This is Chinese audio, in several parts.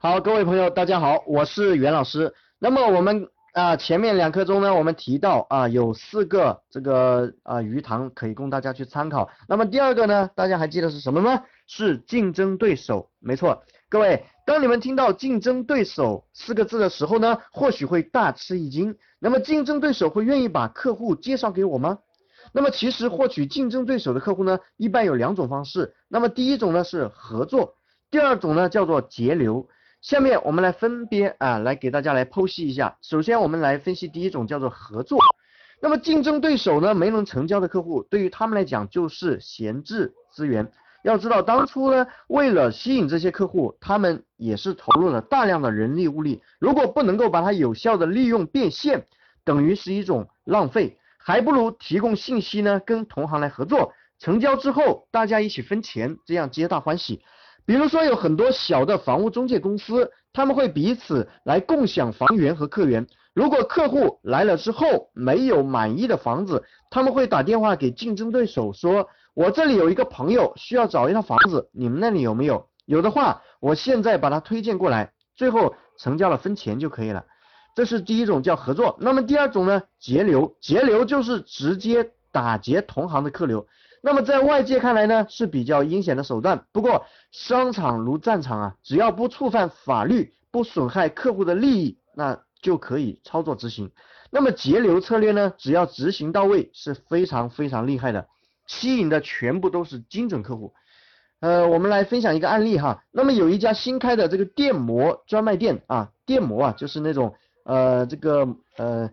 好，各位朋友，大家好，我是袁老师。那么我们啊前面两课中呢，我们提到啊有四个这个啊鱼塘可以供大家去参考。那么第二个呢，大家还记得是什么吗？是竞争对手，没错。各位，当你们听到竞争对手四个字的时候呢，或许会大吃一惊。那么竞争对手会愿意把客户介绍给我吗？那么其实获取竞争对手的客户呢，一般有两种方式。那么第一种呢是合作，第二种呢叫做节流。下面我们来分别啊来给大家来剖析一下。首先我们来分析第一种叫做合作。那么竞争对手呢没能成交的客户，对于他们来讲就是闲置资源。要知道当初呢为了吸引这些客户，他们也是投入了大量的人力物力。如果不能够把它有效的利用变现，等于是一种浪费。还不如提供信息呢，跟同行来合作，成交之后大家一起分钱，这样皆大欢喜。比如说有很多小的房屋中介公司，他们会彼此来共享房源和客源。如果客户来了之后没有满意的房子，他们会打电话给竞争对手说：“我这里有一个朋友需要找一套房子，你们那里有没有？有的话，我现在把他推荐过来，最后成交了分钱就可以了。”这是第一种叫合作，那么第二种呢？截流，截流就是直接打劫同行的客流。那么在外界看来呢，是比较阴险的手段。不过商场如战场啊，只要不触犯法律，不损害客户的利益，那就可以操作执行。那么节流策略呢，只要执行到位，是非常非常厉害的，吸引的全部都是精准客户。呃，我们来分享一个案例哈。那么有一家新开的这个电摩专卖店啊，电摩啊，就是那种。呃，这个呃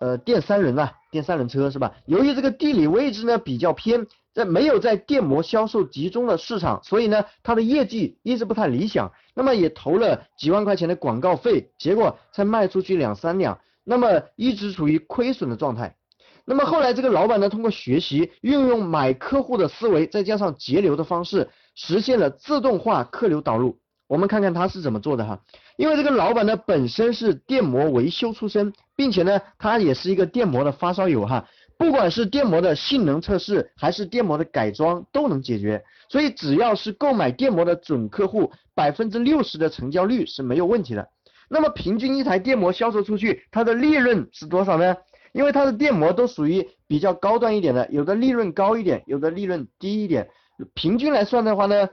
呃电三轮啊，电三轮车是吧？由于这个地理位置呢比较偏，在没有在电摩销售集中的市场，所以呢它的业绩一直不太理想。那么也投了几万块钱的广告费，结果才卖出去两三辆，那么一直处于亏损的状态。那么后来这个老板呢，通过学习运用买客户的思维，再加上节流的方式，实现了自动化客流导入。我们看看他是怎么做的哈。因为这个老板呢本身是电摩维修出身，并且呢他也是一个电摩的发烧友哈，不管是电摩的性能测试还是电摩的改装都能解决，所以只要是购买电摩的准客户，百分之六十的成交率是没有问题的。那么平均一台电摩销售出去，它的利润是多少呢？因为它的电摩都属于比较高端一点的，有的利润高一点，有的利润低一点，平均来算的话呢，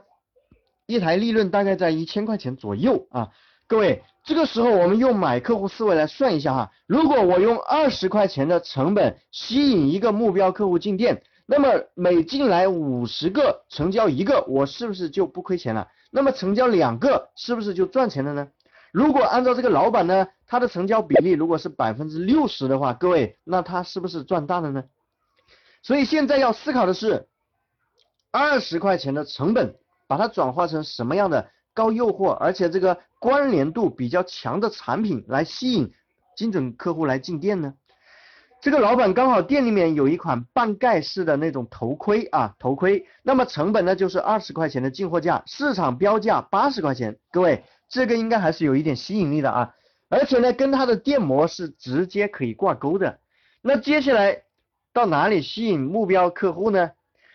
一台利润大概在一千块钱左右啊。各位，这个时候我们用买客户思维来算一下哈，如果我用二十块钱的成本吸引一个目标客户进店，那么每进来五十个成交一个，我是不是就不亏钱了？那么成交两个，是不是就赚钱了呢？如果按照这个老板呢，他的成交比例如果是百分之六十的话，各位，那他是不是赚大了呢？所以现在要思考的是，二十块钱的成本，把它转化成什么样的？高诱惑，而且这个关联度比较强的产品来吸引精准客户来进店呢？这个老板刚好店里面有一款半盖式的那种头盔啊，头盔，那么成本呢就是二十块钱的进货价，市场标价八十块钱，各位这个应该还是有一点吸引力的啊，而且呢跟它的电模是直接可以挂钩的。那接下来到哪里吸引目标客户呢？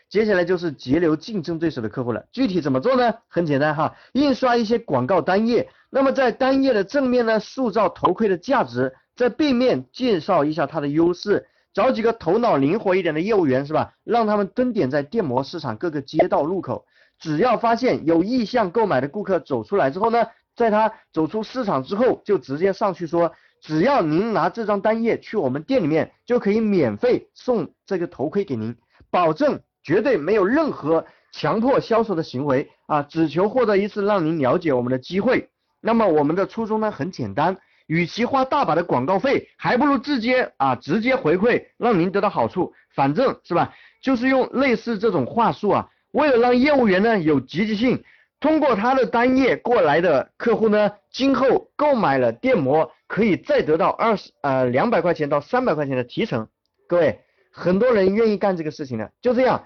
接下来就是截留竞争对手的客户了，具体怎么做呢？很简单哈，印刷一些广告单页，那么在单页的正面呢，塑造头盔的价值，在背面介绍一下它的优势，找几个头脑灵活一点的业务员是吧？让他们蹲点在电摩市场各个街道路口，只要发现有意向购买的顾客走出来之后呢，在他走出市场之后，就直接上去说，只要您拿这张单页去我们店里面，就可以免费送这个头盔给您，保证。绝对没有任何强迫销售的行为啊，只求获得一次让您了解我们的机会。那么我们的初衷呢很简单，与其花大把的广告费，还不如直接啊直接回馈，让您得到好处。反正是吧，就是用类似这种话术啊，为了让业务员呢有积极性，通过他的单页过来的客户呢，今后购买了电摩可以再得到二十呃两百块钱到三百块钱的提成。各位，很多人愿意干这个事情的，就这样。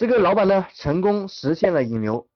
这个老板呢，成功实现了引流。